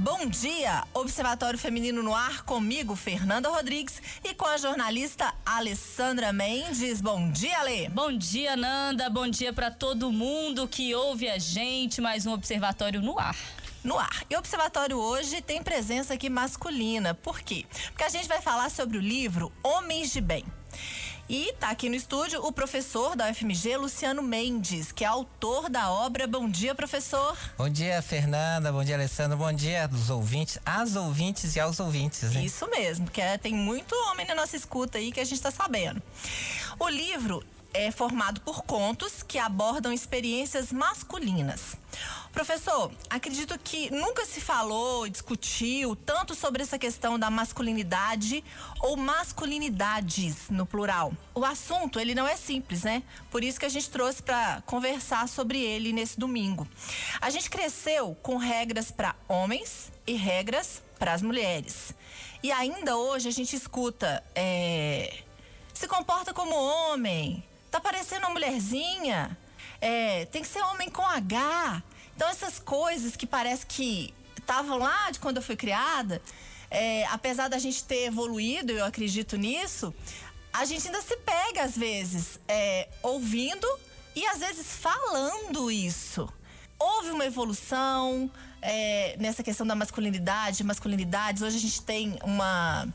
Bom dia, Observatório Feminino no Ar, comigo, Fernanda Rodrigues, e com a jornalista Alessandra Mendes. Bom dia, Alê. Bom dia, Nanda. Bom dia para todo mundo que ouve a gente. Mais um Observatório no Ar no ar. E o observatório hoje tem presença aqui masculina. Por quê? Porque a gente vai falar sobre o livro Homens de Bem. E tá aqui no estúdio o professor da UFMG, Luciano Mendes, que é autor da obra. Bom dia, professor. Bom dia, Fernanda. Bom dia, Alessandro. Bom dia aos ouvintes, às ouvintes e aos ouvintes. Hein? Isso mesmo, porque tem muito homem na nossa escuta aí que a gente tá sabendo. O livro é formado por contos que abordam experiências masculinas. Professor, acredito que nunca se falou, discutiu tanto sobre essa questão da masculinidade ou masculinidades no plural. O assunto, ele não é simples, né? Por isso que a gente trouxe para conversar sobre ele nesse domingo. A gente cresceu com regras para homens e regras para as mulheres. E ainda hoje a gente escuta é, se comporta como homem, tá parecendo uma mulherzinha, é, tem que ser homem com H. Então essas coisas que parece que estavam lá de quando eu fui criada, é, apesar da gente ter evoluído, eu acredito nisso, a gente ainda se pega às vezes é, ouvindo e às vezes falando isso. Houve uma evolução é, nessa questão da masculinidade, masculinidades. Hoje a gente tem uma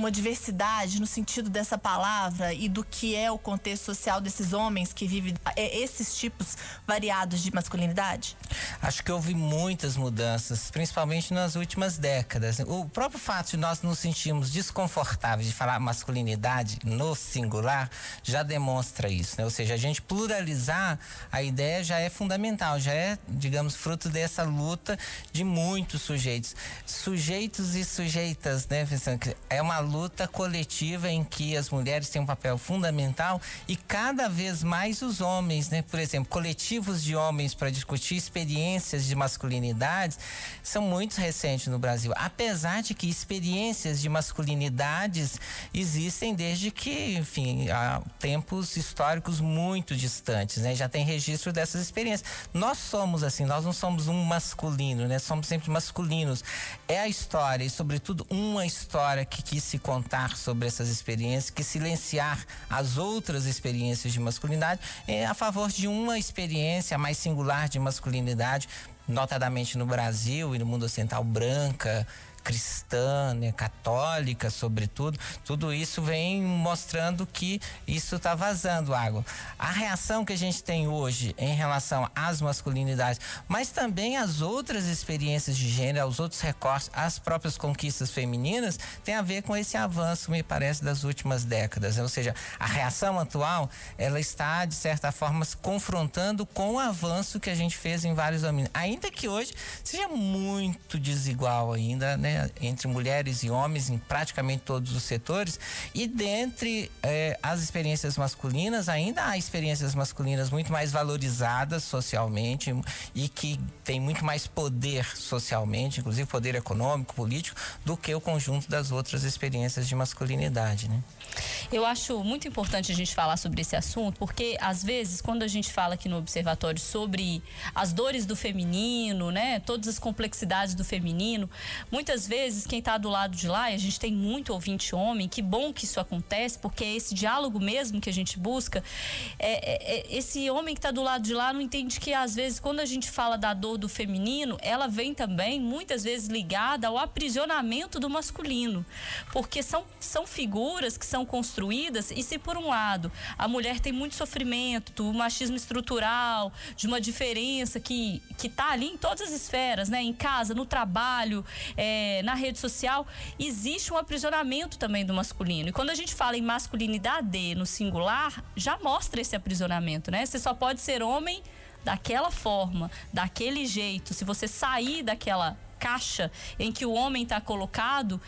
uma diversidade no sentido dessa palavra e do que é o contexto social desses homens que vivem é, esses tipos variados de masculinidade? Acho que houve muitas mudanças, principalmente nas últimas décadas. O próprio fato de nós nos sentirmos desconfortáveis de falar masculinidade no singular já demonstra isso, né? Ou seja, a gente pluralizar a ideia já é fundamental, já é, digamos, fruto dessa luta de muitos sujeitos. Sujeitos e sujeitas, né? É uma luta coletiva em que as mulheres têm um papel fundamental e cada vez mais os homens, né? Por exemplo, coletivos de homens para discutir experiências de masculinidades são muito recentes no Brasil. Apesar de que experiências de masculinidades existem desde que, enfim, há tempos históricos muito distantes, né? Já tem registro dessas experiências. Nós somos assim, nós não somos um masculino, né? Somos sempre masculinos. É a história e, sobretudo, uma história que quis se contar sobre essas experiências, que silenciar as outras experiências de masculinidade é a favor de uma experiência mais singular de masculinidade, notadamente no Brasil e no mundo ocidental branca, cristã, né, católica, sobretudo, tudo isso vem mostrando que isso está vazando água. A reação que a gente tem hoje em relação às masculinidades, mas também às outras experiências de gênero, aos outros recortes, às próprias conquistas femininas, tem a ver com esse avanço, me parece, das últimas décadas. Ou seja, a reação atual, ela está, de certa forma, se confrontando com o avanço que a gente fez em vários domínios. Ainda que hoje seja muito desigual ainda, né? Né, entre mulheres e homens em praticamente todos os setores. E dentre eh, as experiências masculinas, ainda há experiências masculinas muito mais valorizadas socialmente e que têm muito mais poder socialmente, inclusive poder econômico, político, do que o conjunto das outras experiências de masculinidade, né? Eu acho muito importante a gente falar sobre esse assunto, porque às vezes, quando a gente fala aqui no observatório sobre as dores do feminino, né, todas as complexidades do feminino, muitas vezes quem está do lado de lá, e a gente tem muito ouvinte homem, que bom que isso acontece, porque é esse diálogo mesmo que a gente busca. É, é, é esse homem que está do lado de lá não entende que às vezes, quando a gente fala da dor do feminino, ela vem também muitas vezes ligada ao aprisionamento do masculino, porque são, são figuras que são construídas construídas e se por um lado a mulher tem muito sofrimento, do machismo estrutural, de uma diferença que que está ali em todas as esferas, né, em casa, no trabalho, é, na rede social, existe um aprisionamento também do masculino. E quando a gente fala em masculinidade no singular, já mostra esse aprisionamento, né? Você só pode ser homem daquela forma, daquele jeito. Se você sair daquela caixa em que o homem está colocado,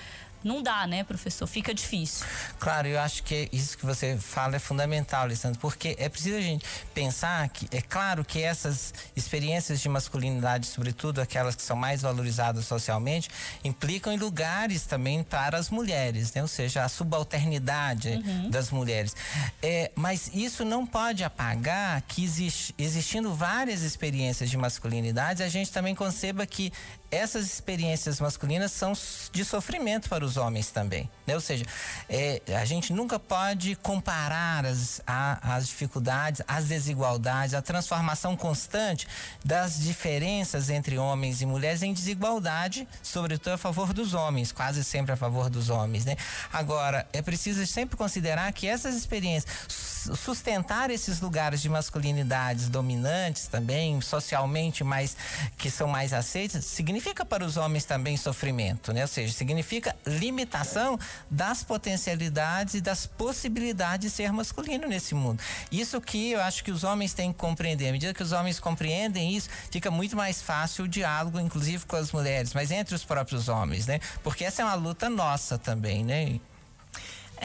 não dá, né, professor? Fica difícil. Claro, eu acho que isso que você fala é fundamental, Alessandro, porque é preciso a gente pensar que, é claro que essas experiências de masculinidade, sobretudo aquelas que são mais valorizadas socialmente, implicam em lugares também para as mulheres, né? ou seja, a subalternidade uhum. das mulheres. É, mas isso não pode apagar que existe, existindo várias experiências de masculinidade, a gente também conceba que essas experiências masculinas são de sofrimento para os homens também. Né? Ou seja, é, a gente nunca pode comparar as, a, as dificuldades, as desigualdades, a transformação constante das diferenças entre homens e mulheres em desigualdade, sobretudo a favor dos homens, quase sempre a favor dos homens. Né? Agora, é preciso sempre considerar que essas experiências, sustentar esses lugares de masculinidades dominantes também, socialmente mais, que são mais aceitas, significa para os homens também sofrimento, né? Ou seja, significa limitação das potencialidades e das possibilidades de ser masculino nesse mundo. Isso que eu acho que os homens têm que compreender. À medida que os homens compreendem isso, fica muito mais fácil o diálogo, inclusive com as mulheres, mas entre os próprios homens, né? Porque essa é uma luta nossa também, né?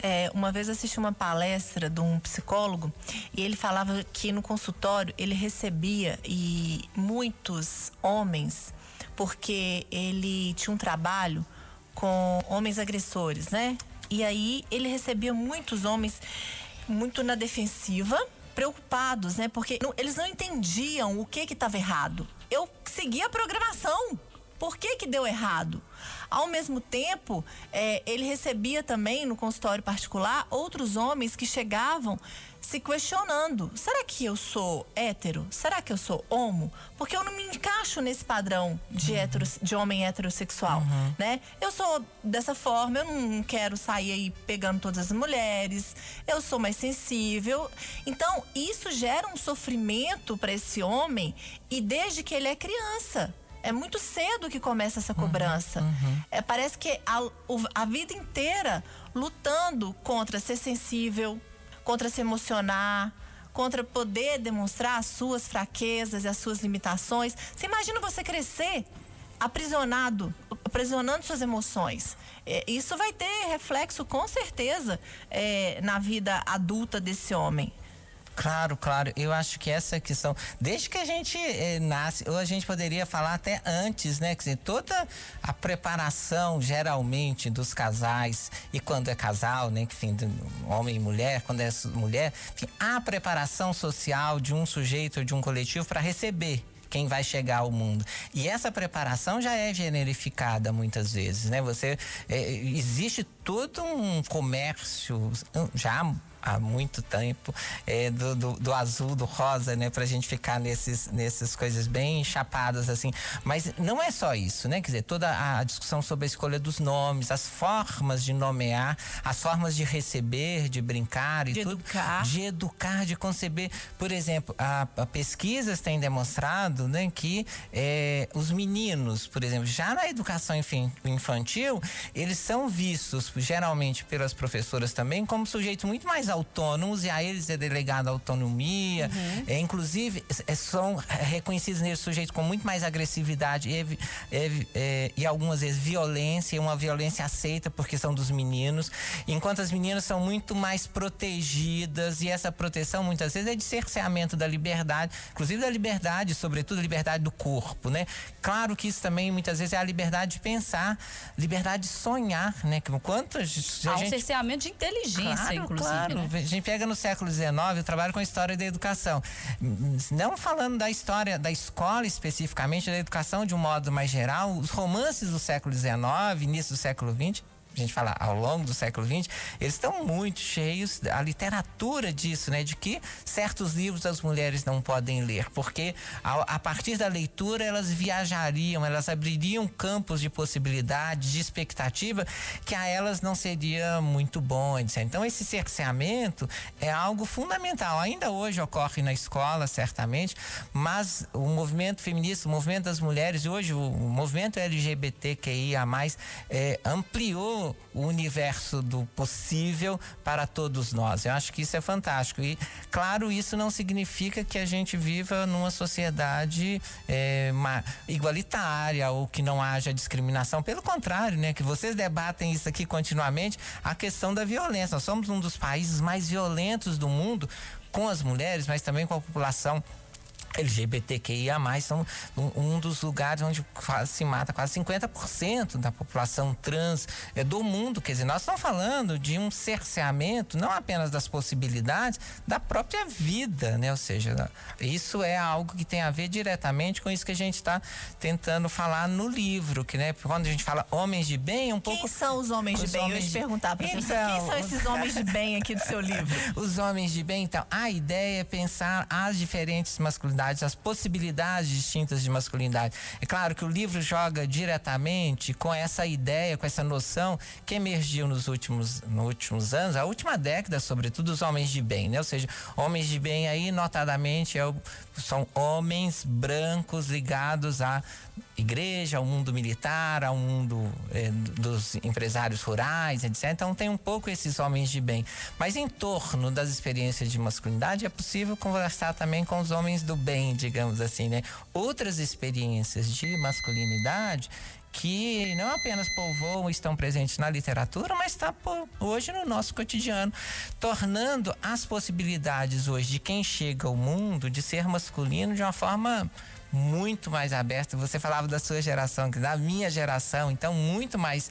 É, uma vez assisti uma palestra de um psicólogo e ele falava que no consultório ele recebia e muitos homens porque ele tinha um trabalho com homens agressores, né? E aí ele recebia muitos homens muito na defensiva, preocupados, né? Porque não, eles não entendiam o que que estava errado. Eu segui a programação. Por que que deu errado? Ao mesmo tempo, é, ele recebia também no consultório particular outros homens que chegavam se questionando: será que eu sou hétero? Será que eu sou homo? Porque eu não me encaixo nesse padrão de, uhum. de homem heterossexual, uhum. né? Eu sou dessa forma, eu não quero sair aí pegando todas as mulheres, eu sou mais sensível. Então, isso gera um sofrimento para esse homem e desde que ele é criança. É muito cedo que começa essa uhum, cobrança. Uhum, É, parece que a, a vida inteira lutando contra ser sensível, contra se emocionar, contra poder demonstrar as suas fraquezas e as suas limitações. Você imagina você crescer aprisionado, aprisionando suas emoções. É, isso vai ter reflexo com certeza é, na vida adulta desse homem. Claro, claro. Eu acho que essa questão, desde que a gente eh, nasce, ou a gente poderia falar até antes, né? Quer dizer, toda a preparação, geralmente, dos casais, e quando é casal, né? Enfim, homem e mulher, quando é mulher, enfim, a preparação social de um sujeito ou de um coletivo para receber quem vai chegar ao mundo. E essa preparação já é generificada muitas vezes, né? Você é, existe todo um comércio já há muito tempo, é, do, do, do, azul, do rosa, né? Pra gente ficar nesses, nessas coisas bem chapadas, assim. Mas não é só isso, né? Quer dizer, toda a discussão sobre a escolha dos nomes, as formas de nomear, as formas de receber, de brincar e de tudo. Educar. De educar, de conceber. Por exemplo, a, a pesquisas têm demonstrado né, que é, os meninos, por exemplo, já na educação infantil, eles são vistos, geralmente pelas professoras também, como sujeitos muito mais autônomos e a eles é delegada autonomia. Uhum. É, inclusive, é, são reconhecidos nesses sujeitos com muito mais agressividade e, é, e algumas vezes violência, uma violência aceita porque são dos meninos, enquanto as meninas são muito mais protegidas e essa proteção muitas vezes é de cerceamento da liberdade, inclusive da liberdade, sobretudo a liberdade do corpo, né? Claro que isso também muitas vezes é a liberdade de pensar, liberdade de sonhar, né? Gente... Há um cerceamento de inteligência, claro, inclusive. Claro, a gente pega no século XIX, eu trabalho com a história da educação. Não falando da história da escola especificamente, da educação de um modo mais geral, os romances do século XIX, início do século XX, a gente fala ao longo do século XX, eles estão muito cheios, a literatura disso, né? De que certos livros as mulheres não podem ler, porque a, a partir da leitura elas viajariam, elas abririam campos de possibilidade, de expectativa, que a elas não seria muito bom. Então esse cerceamento é algo fundamental. Ainda hoje ocorre na escola, certamente, mas o movimento feminista, o movimento das mulheres, hoje o, movimento LGBTQIA+, é, ampliou no universo do possível para todos nós. Eu acho que isso é fantástico. E, claro, isso não significa que a gente viva numa sociedade é, igualitária ou que não haja discriminação. Pelo contrário, né? Que vocês debatem isso aqui continuamente, a questão da violência. Nós somos um dos países mais violentos do mundo com as mulheres, mas também com a população LGBTQIA+, são um, dos lugares onde quase se mata quase 50% da população trans é, do mundo. Quer dizer, nós estamos falando de um cerceamento, não apenas das possibilidades, da própria vida, né? Ou seja, isso é algo que tem a ver diretamente com isso que a gente está tentando falar no livro, que né, quando a gente fala homens de bem, um pouco... Quem são os homens os de bem? Homens Eu ia te perguntar, professor, então, quem são esses homens de bem aqui do seu livro? Os homens de bem, então, a ideia é pensar as diferentes masculinidades masculinidades, as possibilidades distintas de masculinidade. É claro que o livro joga diretamente com essa ideia, com essa noção que emergiu nos últimos, nos últimos anos, a última década, sobretudo, os homens de bem, né? Ou seja, homens de bem aí, notadamente, é o, são homens brancos ligados à igreja, ao mundo militar, ao mundo eh, dos empresários rurais, etc. Então tem um pouco esses homens de bem. Mas em torno das experiências de masculinidade é possível conversar também com os homens do bem, digamos assim, né? Outras experiências de masculinidade que não apenas povoam, estão presentes na literatura, mas está hoje no nosso cotidiano, tornando as possibilidades hoje de quem chega ao mundo de ser masculino de uma forma muito mais aberta. Você falava da sua geração, da minha geração, então muito mais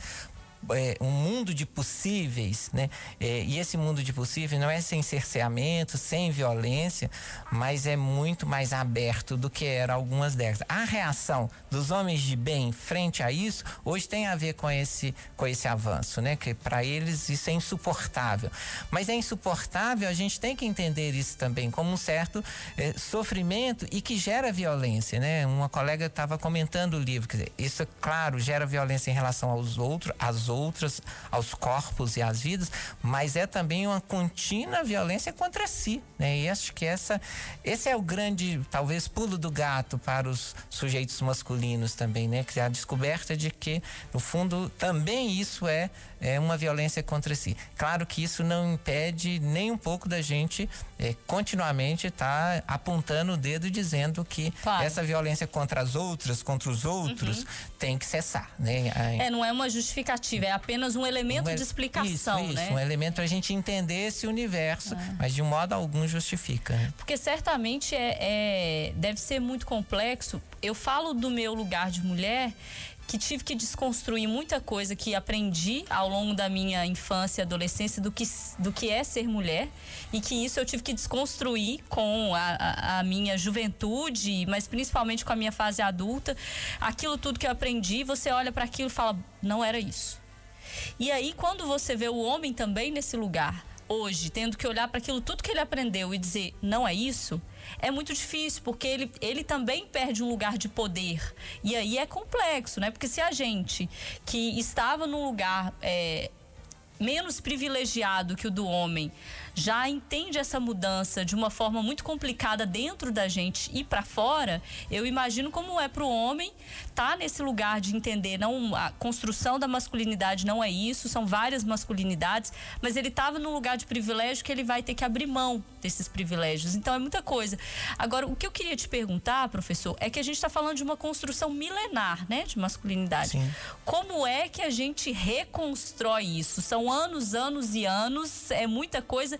é, um mundo de possíveis, né? É, e esse mundo de possíveis não é sem cerceamento, sem violência, mas é muito mais aberto do que era algumas décadas. A reação dos homens de bem frente a isso hoje tem a ver com esse com esse avanço, né? Que para eles isso é insuportável. Mas é insuportável, a gente tem que entender isso também como um certo é, sofrimento e que gera violência, né? Uma colega estava comentando o livro, quer dizer, isso claro gera violência em relação aos outros, às outras, aos corpos e às vidas, mas é também uma contínua violência contra si, né? E acho que essa, esse é o grande, talvez, pulo do gato para os sujeitos masculinos também, né? Que é a descoberta de que, no fundo, também isso é, é uma violência contra si. Claro que isso não impede nem um pouco da gente é, continuamente estar tá apontando o dedo dizendo que claro. essa violência contra as outras, contra os outros, uhum. tem que cessar, né? É, não é uma justificativa é apenas um elemento um, de explicação, isso, né? Isso, um elemento para a gente entender esse universo, é. mas de um modo algum justifica. Né? Porque certamente é, é, deve ser muito complexo. Eu falo do meu lugar de mulher que tive que desconstruir muita coisa que aprendi ao longo da minha infância e adolescência do que, do que é ser mulher e que isso eu tive que desconstruir com a, a, a minha juventude, mas principalmente com a minha fase adulta. Aquilo tudo que eu aprendi, você olha para aquilo e fala, não era isso. E aí, quando você vê o homem também nesse lugar, hoje, tendo que olhar para aquilo tudo que ele aprendeu e dizer, não é isso, é muito difícil, porque ele, ele também perde um lugar de poder. E aí é complexo, né? Porque se a gente que estava num lugar é, menos privilegiado que o do homem já entende essa mudança de uma forma muito complicada dentro da gente e para fora, eu imagino como é para o homem estar tá nesse lugar de entender não a construção da masculinidade não é isso, são várias masculinidades, mas ele estava num lugar de privilégio que ele vai ter que abrir mão desses privilégios. Então é muita coisa. Agora, o que eu queria te perguntar, professor, é que a gente está falando de uma construção milenar, né, de masculinidade. Sim. Como é que a gente reconstrói isso? São anos, anos e anos, é muita coisa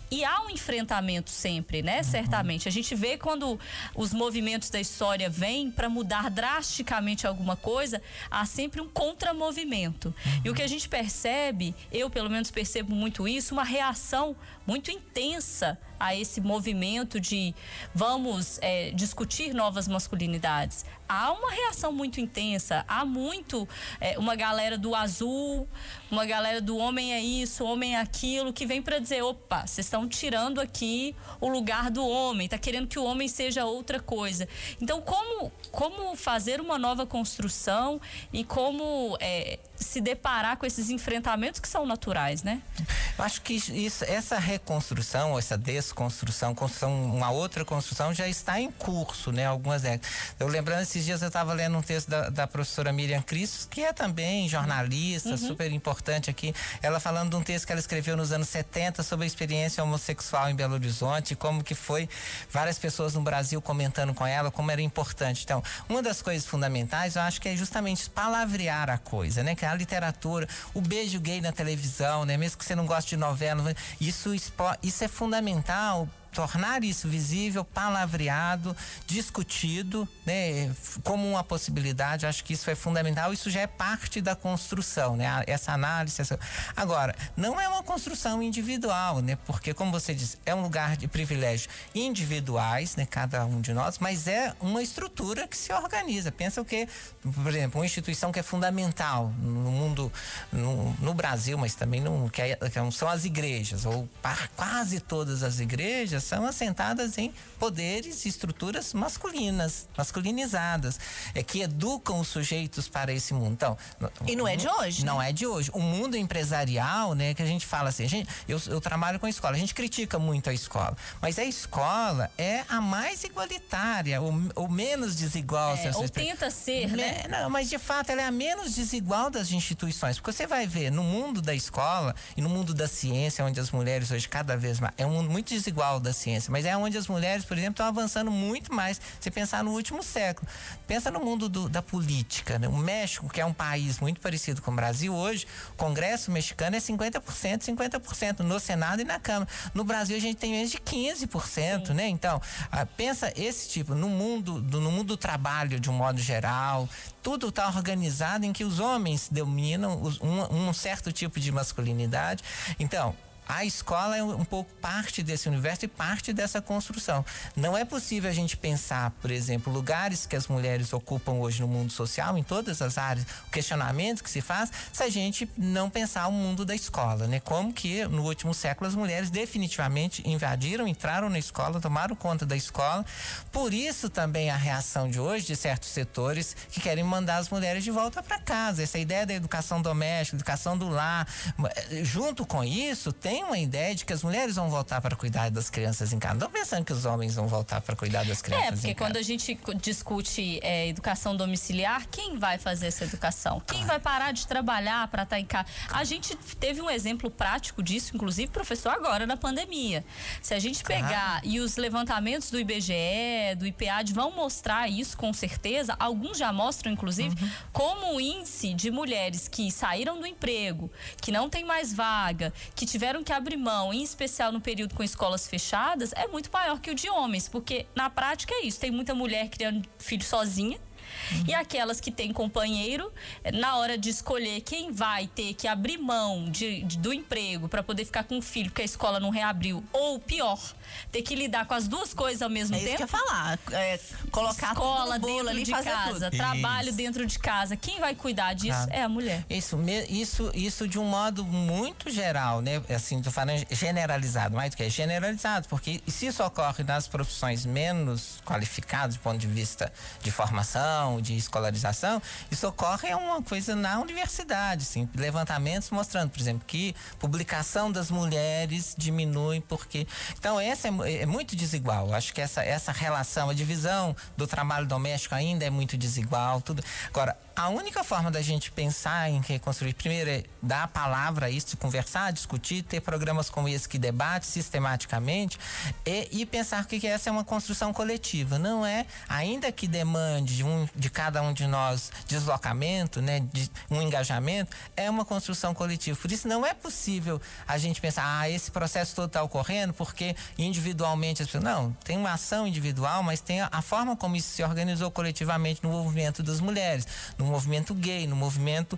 e há um enfrentamento sempre, né? Uhum. Certamente. A gente vê quando os movimentos da história vêm para mudar drasticamente alguma coisa, há sempre um contramovimento. Uhum. E o que a gente percebe, eu pelo menos percebo muito isso, uma reação muito intensa a esse movimento de vamos é, discutir novas masculinidades. Há uma reação muito intensa, há muito é, uma galera do azul, uma galera do homem é isso, homem é aquilo, que vem para dizer: opa, vocês estão estão tirando aqui o lugar do homem, está querendo que o homem seja outra coisa. Então, como, como fazer uma nova construção e como é, se deparar com esses enfrentamentos que são naturais, né? Eu acho que isso, essa reconstrução, essa desconstrução, construção, uma outra construção já está em curso, né? Algumas décadas. Eu lembrando esses dias eu estava lendo um texto da, da, professora Miriam Cristos, que é também jornalista, uhum. super importante aqui. Ela falando de um texto que ela escreveu nos anos 70 sobre a experiência homossexual em Belo Horizonte, como que foi várias pessoas no Brasil comentando com ela como era importante. Então, uma das coisas fundamentais, eu acho que é justamente palavrear a coisa, né? Que a literatura, o beijo gay na televisão, né? Mesmo que você não goste de novela, isso, isso é fundamental tornar isso visível, palavreado, discutido, né, como uma possibilidade. Acho que isso é fundamental. Isso já é parte da construção, né? Essa análise. Essa... Agora, não é uma construção individual, né? Porque, como você disse, é um lugar de privilégios individuais, né? Cada um de nós, mas é uma estrutura que se organiza. Pensa o que, por exemplo, uma instituição que é fundamental no mundo, no, no Brasil, mas também no, que, é, que são as igrejas, ou quase todas as igrejas são assentadas em poderes e estruturas masculinas, masculinizadas, é que educam os sujeitos para esse mundo. Então, e não é de hoje. Não né? é de hoje. O mundo empresarial, né, que a gente fala assim, gente, eu, eu trabalho com a escola, a gente critica muito a escola, mas a escola é a mais igualitária, ou, ou menos desigual. É, ou tenta ser, né? Não, mas de fato ela é a menos desigual das instituições, porque você vai ver no mundo da escola e no mundo da ciência, onde as mulheres hoje cada vez mais é um mundo muito desigual da ciência, mas é onde as mulheres, por exemplo, estão avançando muito mais. Se pensar no último século, pensa no mundo do, da política, né? O México, que é um país muito parecido com o Brasil hoje, o Congresso mexicano é 50%, 50% no Senado e na Câmara. No Brasil a gente tem menos de 15%, Sim. né? Então, pensa esse tipo no mundo do, no mundo do trabalho de um modo geral, tudo está organizado em que os homens dominam um, um certo tipo de masculinidade. Então, a escola é um pouco parte desse universo e parte dessa construção. Não é possível a gente pensar, por exemplo, lugares que as mulheres ocupam hoje no mundo social, em todas as áreas, o questionamento que se faz, se a gente não pensar o mundo da escola, né? Como que no último século as mulheres definitivamente invadiram, entraram na escola, tomaram conta da escola. Por isso também a reação de hoje de certos setores que querem mandar as mulheres de volta para casa. Essa ideia da educação doméstica, educação do lar, junto com isso tem tem uma ideia de que as mulheres vão voltar para cuidar das crianças em casa. Não pensando que os homens vão voltar para cuidar das crianças é, porque quando a gente discute é, educação domiciliar, quem vai fazer essa educação? Quem vai parar de trabalhar para estar tá em casa? A gente teve um exemplo prático disso, inclusive, professor, agora na pandemia. Se a gente pegar e os levantamentos do IBGE, do IPAD vão mostrar isso com certeza, alguns já mostram, inclusive, uhum. como o índice de mulheres que saíram do emprego, que não tem mais vaga, que tiveram que que abre mão, em especial no período com escolas fechadas, é muito maior que o de homens, porque na prática é isso. Tem muita mulher criando filho sozinha Uhum. E aquelas que têm companheiro, na hora de escolher quem vai ter que abrir mão de, de do emprego para poder ficar com o filho, porque a escola não reabriu, ou pior, ter que lidar com as duas coisas ao mesmo é tempo. Isso que eu falar. É, colocar escola dentro ali, de casa, tudo. trabalho isso. dentro de casa. Quem vai cuidar disso ah, é a mulher. Isso, isso, isso de um modo muito geral, né? Assim, tô falando generalizado, mais do que é generalizado, porque se isso ocorre nas profissões menos qualificadas, do ponto de vista de formação, de escolarização, isso ocorre é uma coisa na universidade, sim. Levantamentos mostrando, por exemplo, que publicação das mulheres diminui porque. Então, essa é, é muito desigual. Acho que essa, essa relação, a divisão do trabalho doméstico ainda é muito desigual. Tudo. Agora, a única forma da gente pensar em reconstruir, primeiro, é dar a palavra a isso, conversar, discutir, ter programas como esse que debate sistematicamente e, e pensar que essa é uma construção coletiva. Não é, ainda que demande de, um, de cada um de nós deslocamento, né, de um engajamento, é uma construção coletiva. Por isso, não é possível a gente pensar, ah, esse processo todo está ocorrendo porque individualmente as pessoas. Não, tem uma ação individual, mas tem a, a forma como isso se organizou coletivamente no movimento das mulheres no movimento gay, no movimento,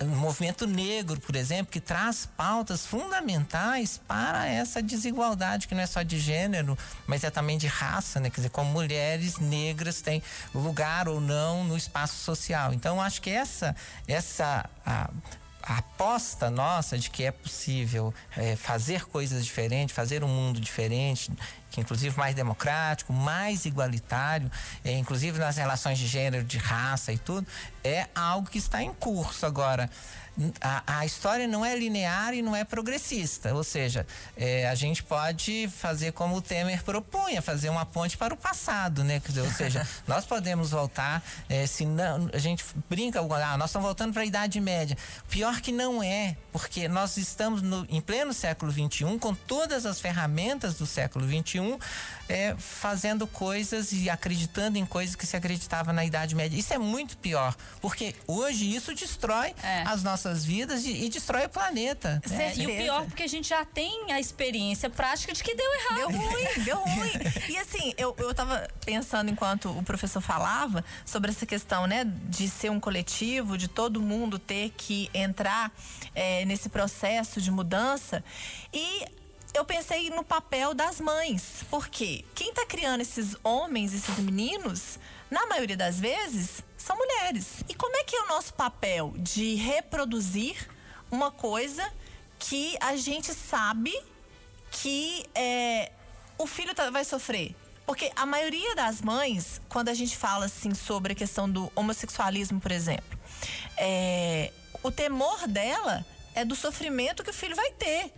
no movimento negro, por exemplo, que traz pautas fundamentais para essa desigualdade que não é só de gênero, mas é também de raça, né? Quer dizer, como mulheres negras têm lugar ou não no espaço social. Então, acho que essa essa a, a aposta nossa de que é possível é, fazer coisas diferentes, fazer um mundo diferente, que inclusive mais democrático, mais igualitário, é, inclusive nas relações de gênero, de raça e tudo, é algo que está em curso agora a, a, história não é linear e não é progressista. Ou seja, é, a gente pode fazer como o Temer propunha, fazer uma ponte para o passado, né? Dizer, ou seja, nós podemos voltar, é, se não, a gente brinca, ah, nós estamos voltando para a Idade Média. Pior que não é, porque nós estamos no, em pleno século XXI, com todas as ferramentas do século XXI, é, fazendo coisas e acreditando em coisas que se acreditava na Idade Média. Isso é muito pior, porque hoje isso destrói é. as nossas vidas e, e, destrói o planeta. Né? E o pior, porque a gente já tem a experiência prática de que deu errado. Deu ruim, deu ruim. E assim, eu, eu tava pensando enquanto o professor falava sobre essa questão, né, de ser um coletivo, de todo mundo ter que entrar é, nesse processo de mudança. E eu pensei no papel das mães. Porque quem está criando esses homens, esses meninos, na maioria das vezes, são mulheres. E como é que é o nosso papel de reproduzir uma coisa que a gente sabe que é, o filho tá, vai sofrer? Porque a maioria das mães, quando a gente fala assim sobre a questão do homossexualismo, por exemplo, é, o temor dela é do sofrimento que o filho vai ter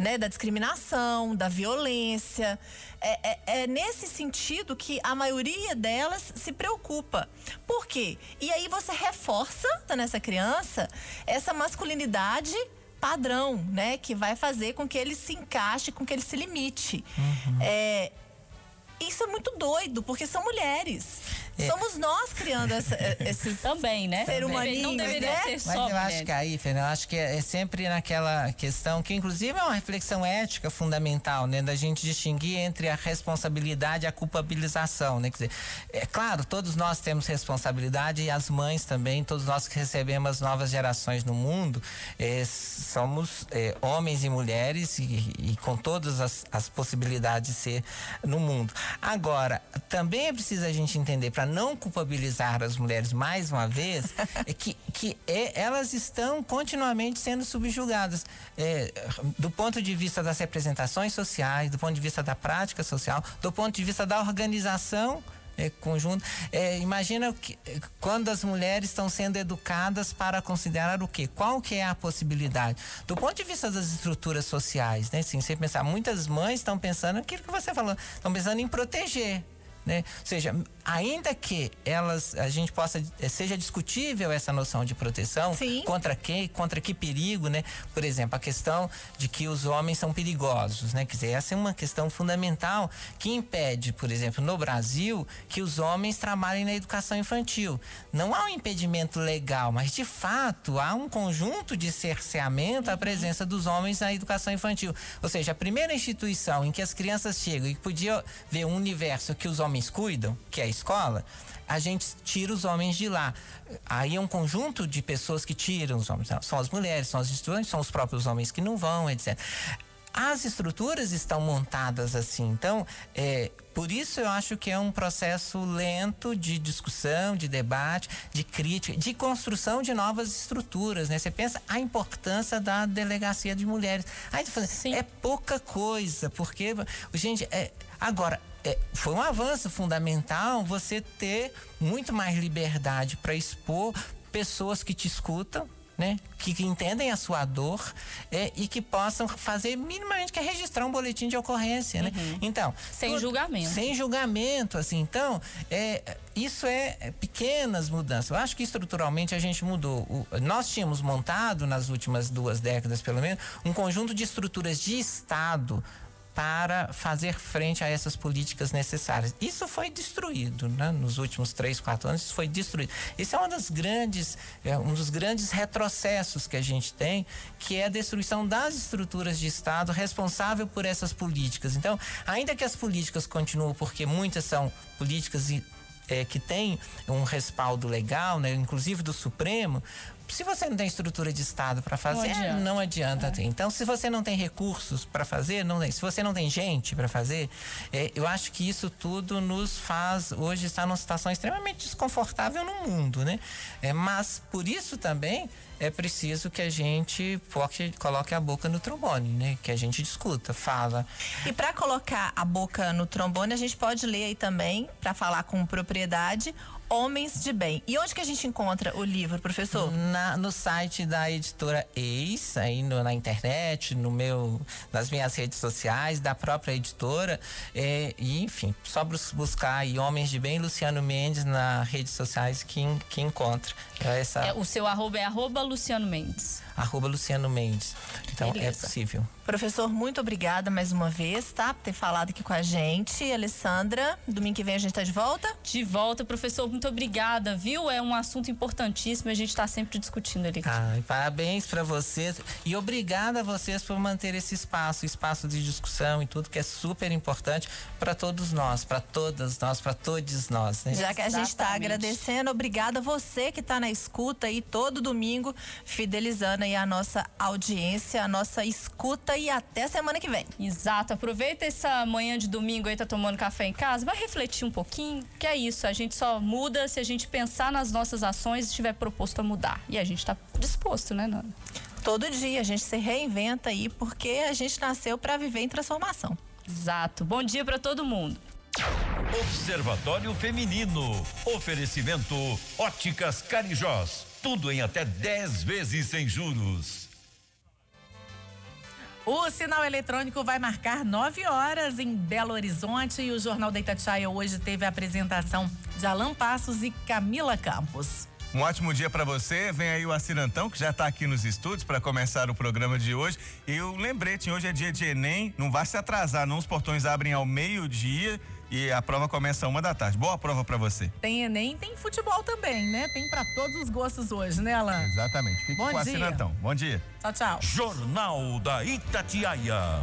né, da discriminação, da violência. É, é, é, nesse sentido que a maioria delas se preocupa. Por quê? E aí você reforça nessa criança essa masculinidade padrão, né? Que vai fazer com que ele se encaixe, com que ele se limite. Uhum. É, isso é muito doido, porque são mulheres. É. Somos nós criando essa, é, esses também, né? Ser humaninhos, Não deveria né? ser só Mas eu mulheres. acho que aí, Fernanda, eu acho que é, é, sempre naquela questão que inclusive é uma reflexão ética fundamental, né, da gente distinguir entre a responsabilidade e a culpabilização, né? Quer dizer, é claro, todos nós temos responsabilidade e as mães também, todos nós que recebemos as novas gerações no mundo, é, somos é, homens e mulheres e, e com todas as, as possibilidades de ser no mundo. Agora, também é preciso a gente entender para não culpabilizar as mulheres mais uma vez, é que, que é, elas estão continuamente sendo subjugadas. É, do ponto de vista das representações sociais, do ponto de vista da prática social, do ponto de vista da organização é, conjunto. É, imagina que, quando as mulheres estão sendo educadas para considerar o quê? Qual que é a possibilidade? Do ponto de vista das estruturas sociais, né? Assim, você pensar, muitas mães estão pensando aquilo que você falou, estão pensando em proteger. Né? Ou seja, ainda que elas a gente possa eh, seja discutível essa noção de proteção Sim. contra quem contra que perigo né? Por exemplo a questão de que os homens são perigosos né? Quer dizer essa é uma questão fundamental que impede por exemplo no Brasil que os homens trabalhem na educação infantil. Não há um impedimento legal mas de fato há um conjunto de cerceamento à presença dos homens na educação infantil. Ou seja a primeira instituição em que as crianças chegam e que podia ver um universo que os homens cuidam que é a escola, a gente tira os homens de lá. Aí é um conjunto de pessoas que tiram os homens. São as mulheres, são as estudantes, são os próprios homens que não vão, etc. As estruturas estão montadas assim. Então, é, por isso eu acho que é um processo lento de discussão, de debate, de crítica, de construção de novas estruturas. Né? Você pensa a importância da delegacia de mulheres. Aí você fala, é pouca coisa, porque, gente, é, agora, é, foi um avanço fundamental você ter muito mais liberdade para expor pessoas que te escutam, né? Que, que, entendem a sua dor é, e que possam fazer minimamente que é registrar um boletim de ocorrência, né? uhum. Então sem tudo, julgamento, sem julgamento, assim. Então é, isso é, é pequenas mudanças. Eu acho que estruturalmente a gente mudou. O, nós tínhamos montado nas últimas duas décadas, pelo menos, um conjunto de estruturas de Estado para fazer frente a essas políticas necessárias. Isso foi destruído, né? Nos últimos três, quatro anos, isso foi destruído. Esse é uma das grandes, é, um dos grandes retrocessos que a gente tem, que é a destruição das estruturas de Estado responsável por essas políticas. Então, ainda que as políticas continuem, porque muitas são políticas é, que têm um respaldo legal, né? inclusive do Supremo, se você não tem estrutura de Estado para fazer, não adianta. Não adianta é. Então, se você não tem recursos para fazer, não se você não tem gente para fazer, é, eu acho que isso tudo nos faz hoje estar numa situação extremamente desconfortável no mundo, né? É, mas por isso também é preciso que a gente coloque a boca no trombone, né? Que a gente discuta, fala. E para colocar a boca no trombone, a gente pode ler aí também, para falar com propriedade, Homens de Bem. E onde que a gente encontra o livro, professor? Na, no site da editora Ex, aí no, na internet, no meu, nas minhas redes sociais, da própria editora. É, e, enfim, só buscar aí Homens de Bem, Luciano Mendes, nas redes sociais que, que encontra. É essa... É, o seu arroba é arroba Luciano Mendes. Arroba Luciano Mendes. Então é Beleza. é possível. Professor, muito obrigada mais uma vez, tá? Por ter falado aqui com a gente. Alessandra, domingo que vem a gente tá de volta? De volta, professor. Muito obrigada, viu? É um assunto importantíssimo. A gente está sempre discutindo ali. Ai, parabéns para vocês. E obrigada a vocês por manter esse espaço, espaço de discussão e tudo, que é super importante para todos nós, para todas nós, para todos nós. Né? Já que a gente está agradecendo, obrigada a você que está na escuta aí todo domingo, fidelizando aí a nossa audiência, a nossa escuta e até semana que vem. Exato. Aproveita essa manhã de domingo aí, tá tomando café em casa, vai refletir um pouquinho, que é isso. A gente só muda se a gente pensar nas nossas ações e estiver proposto a mudar. E a gente está disposto, né, Nana? Todo dia a gente se reinventa aí porque a gente nasceu para viver em transformação. Exato. Bom dia para todo mundo. Observatório Feminino. Oferecimento Óticas Carijós. Tudo em até 10 vezes sem juros. O sinal eletrônico vai marcar 9 horas em Belo Horizonte e o Jornal da Itatiaia hoje teve a apresentação de Alan Passos e Camila Campos. Um ótimo dia para você. Vem aí o assinantão que já está aqui nos estúdios para começar o programa de hoje. E o lembrete, hoje é dia de Enem, não vai se atrasar, não. Os portões abrem ao meio-dia e a prova começa uma da tarde. Boa prova para você. Tem Enem, tem futebol também, né? Tem para todos os gostos hoje, né, Alan? Exatamente. Fique Bom com o assinantão. Bom dia. Tchau, tchau. Jornal da Itatiaia.